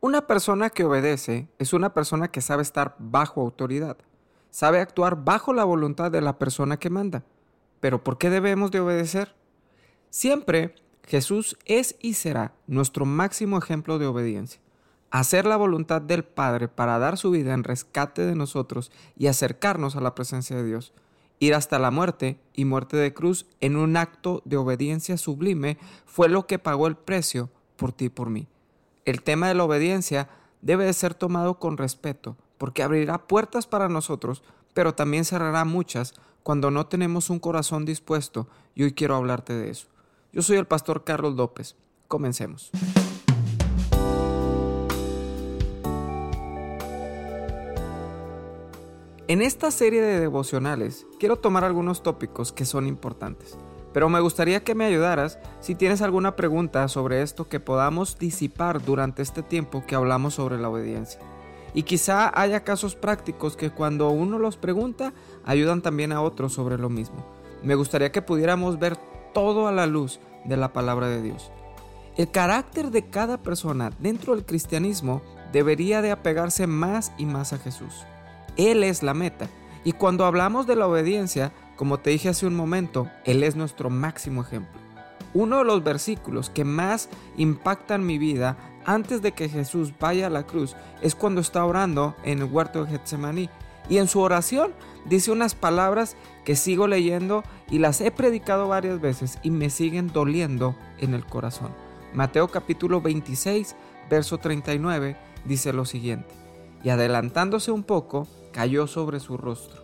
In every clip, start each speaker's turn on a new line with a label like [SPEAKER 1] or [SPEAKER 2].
[SPEAKER 1] Una persona que obedece es una persona que sabe estar bajo autoridad, sabe actuar bajo la voluntad de la persona que manda. Pero ¿por qué debemos de obedecer? Siempre Jesús es y será nuestro máximo ejemplo de obediencia. Hacer la voluntad del Padre para dar su vida en rescate de nosotros y acercarnos a la presencia de Dios. Ir hasta la muerte y muerte de cruz en un acto de obediencia sublime fue lo que pagó el precio por ti y por mí. El tema de la obediencia debe de ser tomado con respeto, porque abrirá puertas para nosotros, pero también cerrará muchas cuando no tenemos un corazón dispuesto, y hoy quiero hablarte de eso. Yo soy el pastor Carlos López. Comencemos. En esta serie de devocionales quiero tomar algunos tópicos que son importantes. Pero me gustaría que me ayudaras si tienes alguna pregunta sobre esto que podamos disipar durante este tiempo que hablamos sobre la obediencia. Y quizá haya casos prácticos que cuando uno los pregunta ayudan también a otros sobre lo mismo. Me gustaría que pudiéramos ver todo a la luz de la palabra de Dios. El carácter de cada persona dentro del cristianismo debería de apegarse más y más a Jesús. Él es la meta. Y cuando hablamos de la obediencia, como te dije hace un momento, Él es nuestro máximo ejemplo. Uno de los versículos que más impactan mi vida antes de que Jesús vaya a la cruz es cuando está orando en el huerto de Getsemaní. Y en su oración dice unas palabras que sigo leyendo y las he predicado varias veces y me siguen doliendo en el corazón. Mateo capítulo 26, verso 39 dice lo siguiente. Y adelantándose un poco, cayó sobre su rostro,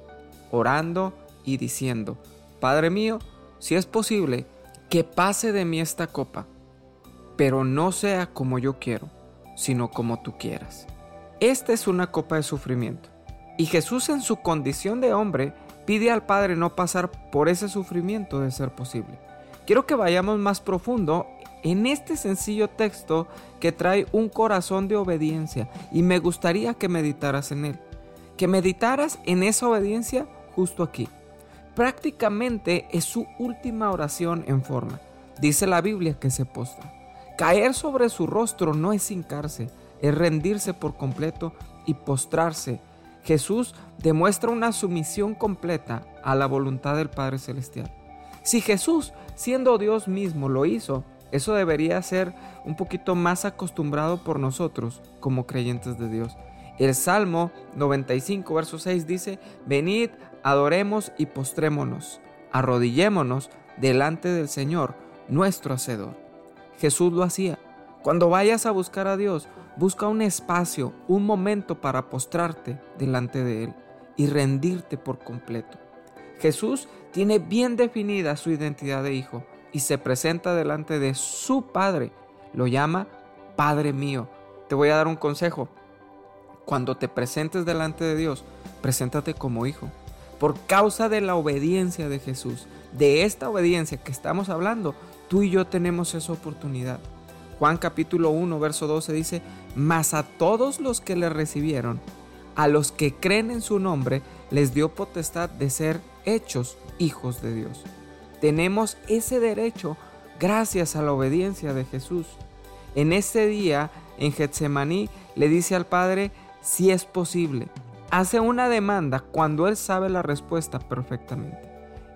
[SPEAKER 1] orando y diciendo, Padre mío, si es posible, que pase de mí esta copa, pero no sea como yo quiero, sino como tú quieras. Esta es una copa de sufrimiento. Y Jesús en su condición de hombre pide al Padre no pasar por ese sufrimiento de ser posible. Quiero que vayamos más profundo en este sencillo texto que trae un corazón de obediencia y me gustaría que meditaras en él. Que meditaras en esa obediencia justo aquí prácticamente es su última oración en forma. Dice la Biblia que se postra. Caer sobre su rostro no es hincarse, es rendirse por completo y postrarse. Jesús demuestra una sumisión completa a la voluntad del Padre Celestial. Si Jesús, siendo Dios mismo, lo hizo, eso debería ser un poquito más acostumbrado por nosotros como creyentes de Dios. El Salmo 95, verso 6 dice, Venid, adoremos y postrémonos, arrodillémonos delante del Señor, nuestro Hacedor. Jesús lo hacía. Cuando vayas a buscar a Dios, busca un espacio, un momento para postrarte delante de Él y rendirte por completo. Jesús tiene bien definida su identidad de hijo y se presenta delante de su Padre. Lo llama Padre mío. Te voy a dar un consejo. Cuando te presentes delante de Dios, preséntate como hijo. Por causa de la obediencia de Jesús, de esta obediencia que estamos hablando, tú y yo tenemos esa oportunidad. Juan capítulo 1, verso 12 dice, mas a todos los que le recibieron, a los que creen en su nombre, les dio potestad de ser hechos hijos de Dios. Tenemos ese derecho gracias a la obediencia de Jesús. En ese día, en Getsemaní, le dice al Padre, si es posible. Hace una demanda cuando él sabe la respuesta perfectamente.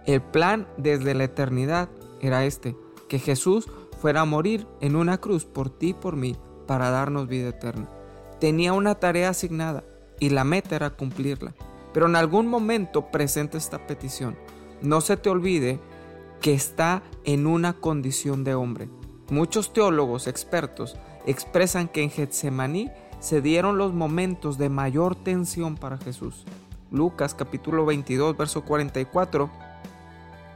[SPEAKER 1] El plan desde la eternidad era este, que Jesús fuera a morir en una cruz por ti y por mí para darnos vida eterna. Tenía una tarea asignada y la meta era cumplirla. Pero en algún momento presenta esta petición. No se te olvide que está en una condición de hombre. Muchos teólogos expertos expresan que en Getsemaní se dieron los momentos de mayor tensión para Jesús. Lucas capítulo 22, verso 44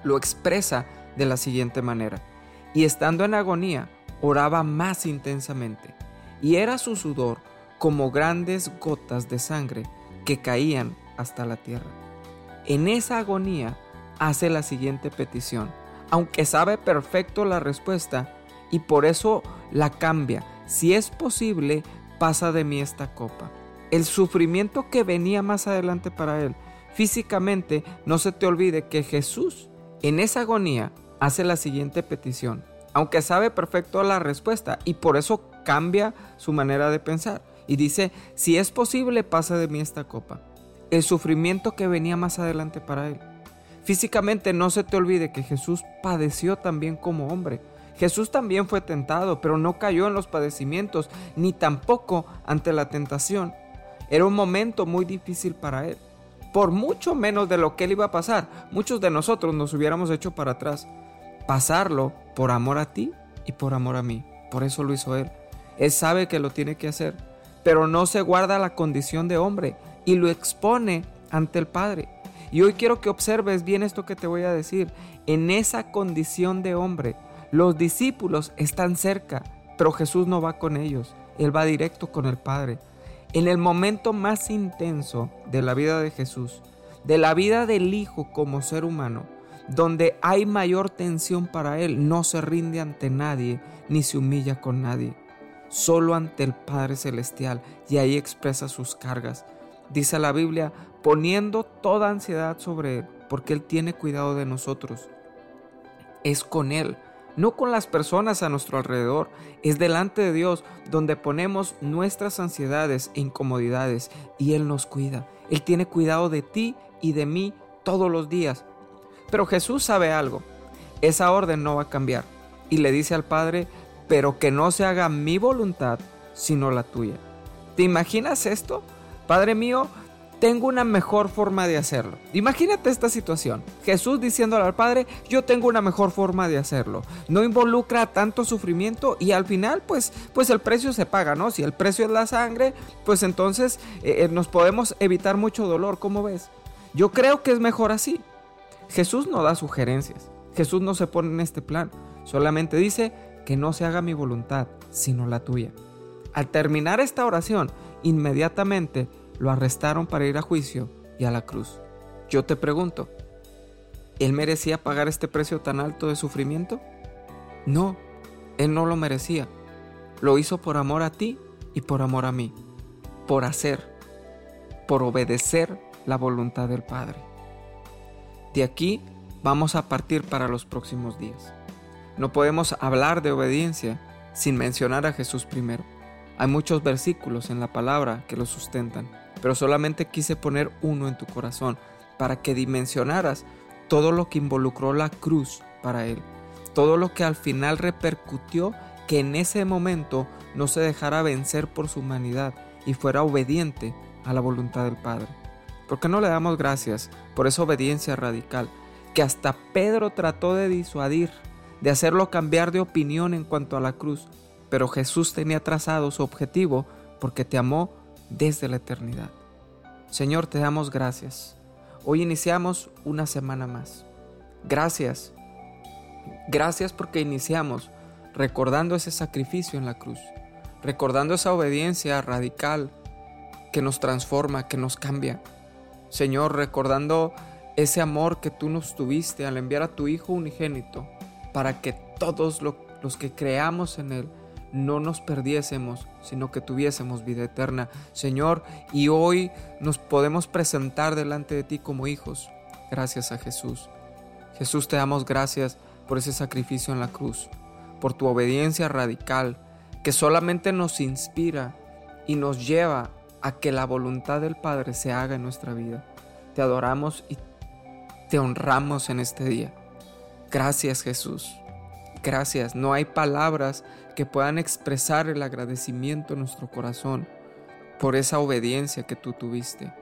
[SPEAKER 1] lo expresa de la siguiente manera. Y estando en agonía, oraba más intensamente, y era su sudor como grandes gotas de sangre que caían hasta la tierra. En esa agonía hace la siguiente petición, aunque sabe perfecto la respuesta, y por eso la cambia. Si es posible, pasa de mí esta copa. El sufrimiento que venía más adelante para él. Físicamente, no se te olvide que Jesús en esa agonía hace la siguiente petición, aunque sabe perfecto la respuesta y por eso cambia su manera de pensar y dice, si es posible, pasa de mí esta copa. El sufrimiento que venía más adelante para él. Físicamente no se te olvide que Jesús padeció también como hombre. Jesús también fue tentado, pero no cayó en los padecimientos, ni tampoco ante la tentación. Era un momento muy difícil para él. Por mucho menos de lo que él iba a pasar, muchos de nosotros nos hubiéramos hecho para atrás. Pasarlo por amor a ti y por amor a mí. Por eso lo hizo él. Él sabe que lo tiene que hacer, pero no se guarda la condición de hombre y lo expone ante el Padre. Y hoy quiero que observes bien esto que te voy a decir. En esa condición de hombre, los discípulos están cerca, pero Jesús no va con ellos. Él va directo con el Padre. En el momento más intenso de la vida de Jesús, de la vida del Hijo como ser humano, donde hay mayor tensión para Él, no se rinde ante nadie ni se humilla con nadie, solo ante el Padre Celestial y ahí expresa sus cargas. Dice la Biblia, poniendo toda ansiedad sobre Él, porque Él tiene cuidado de nosotros. Es con Él, no con las personas a nuestro alrededor, es delante de Dios donde ponemos nuestras ansiedades e incomodidades y Él nos cuida. Él tiene cuidado de ti y de mí todos los días. Pero Jesús sabe algo, esa orden no va a cambiar y le dice al Padre, pero que no se haga mi voluntad, sino la tuya. ¿Te imaginas esto? Padre mío, tengo una mejor forma de hacerlo. Imagínate esta situación. Jesús diciéndole al Padre, yo tengo una mejor forma de hacerlo. No involucra tanto sufrimiento y al final pues, pues el precio se paga, ¿no? Si el precio es la sangre, pues entonces eh, eh, nos podemos evitar mucho dolor, ¿cómo ves? Yo creo que es mejor así. Jesús no da sugerencias. Jesús no se pone en este plan. Solamente dice que no se haga mi voluntad, sino la tuya. Al terminar esta oración, inmediatamente lo arrestaron para ir a juicio y a la cruz. Yo te pregunto, ¿él merecía pagar este precio tan alto de sufrimiento? No, él no lo merecía. Lo hizo por amor a ti y por amor a mí, por hacer, por obedecer la voluntad del Padre. De aquí vamos a partir para los próximos días. No podemos hablar de obediencia sin mencionar a Jesús primero. Hay muchos versículos en la palabra que lo sustentan pero solamente quise poner uno en tu corazón para que dimensionaras todo lo que involucró la cruz para él, todo lo que al final repercutió que en ese momento no se dejara vencer por su humanidad y fuera obediente a la voluntad del Padre. ¿Por qué no le damos gracias por esa obediencia radical que hasta Pedro trató de disuadir, de hacerlo cambiar de opinión en cuanto a la cruz? Pero Jesús tenía trazado su objetivo porque te amó desde la eternidad. Señor, te damos gracias. Hoy iniciamos una semana más. Gracias. Gracias porque iniciamos recordando ese sacrificio en la cruz, recordando esa obediencia radical que nos transforma, que nos cambia. Señor, recordando ese amor que tú nos tuviste al enviar a tu Hijo unigénito para que todos los que creamos en Él no nos perdiésemos, sino que tuviésemos vida eterna. Señor, y hoy nos podemos presentar delante de ti como hijos, gracias a Jesús. Jesús, te damos gracias por ese sacrificio en la cruz, por tu obediencia radical, que solamente nos inspira y nos lleva a que la voluntad del Padre se haga en nuestra vida. Te adoramos y te honramos en este día. Gracias Jesús. Gracias. No hay palabras que puedan expresar el agradecimiento en nuestro corazón por esa obediencia que tú tuviste.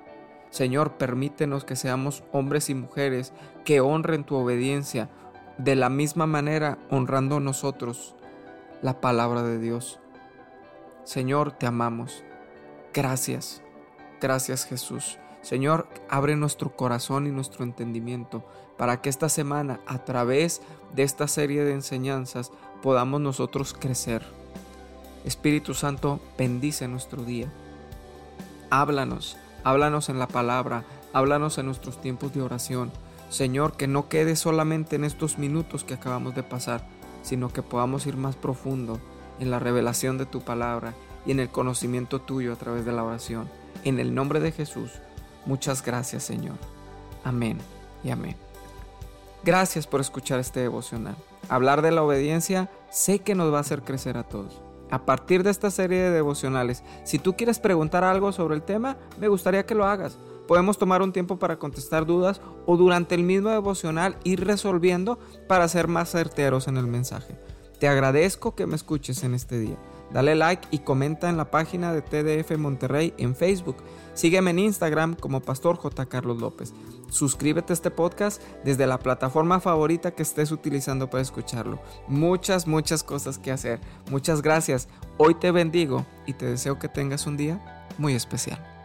[SPEAKER 1] Señor, permítenos que seamos hombres y mujeres que honren tu obediencia de la misma manera honrando nosotros la palabra de Dios. Señor, te amamos. Gracias. Gracias Jesús. Señor, abre nuestro corazón y nuestro entendimiento para que esta semana, a través de esta serie de enseñanzas, podamos nosotros crecer. Espíritu Santo, bendice nuestro día. Háblanos, háblanos en la palabra, háblanos en nuestros tiempos de oración. Señor, que no quede solamente en estos minutos que acabamos de pasar, sino que podamos ir más profundo en la revelación de tu palabra y en el conocimiento tuyo a través de la oración. En el nombre de Jesús. Muchas gracias Señor. Amén y amén. Gracias por escuchar este devocional. Hablar de la obediencia sé que nos va a hacer crecer a todos. A partir de esta serie de devocionales, si tú quieres preguntar algo sobre el tema, me gustaría que lo hagas. Podemos tomar un tiempo para contestar dudas o durante el mismo devocional ir resolviendo para ser más certeros en el mensaje. Te agradezco que me escuches en este día. Dale like y comenta en la página de TDF Monterrey en Facebook. Sígueme en Instagram como Pastor J. Carlos López. Suscríbete a este podcast desde la plataforma favorita que estés utilizando para escucharlo. Muchas, muchas cosas que hacer. Muchas gracias. Hoy te bendigo y te deseo que tengas un día muy especial.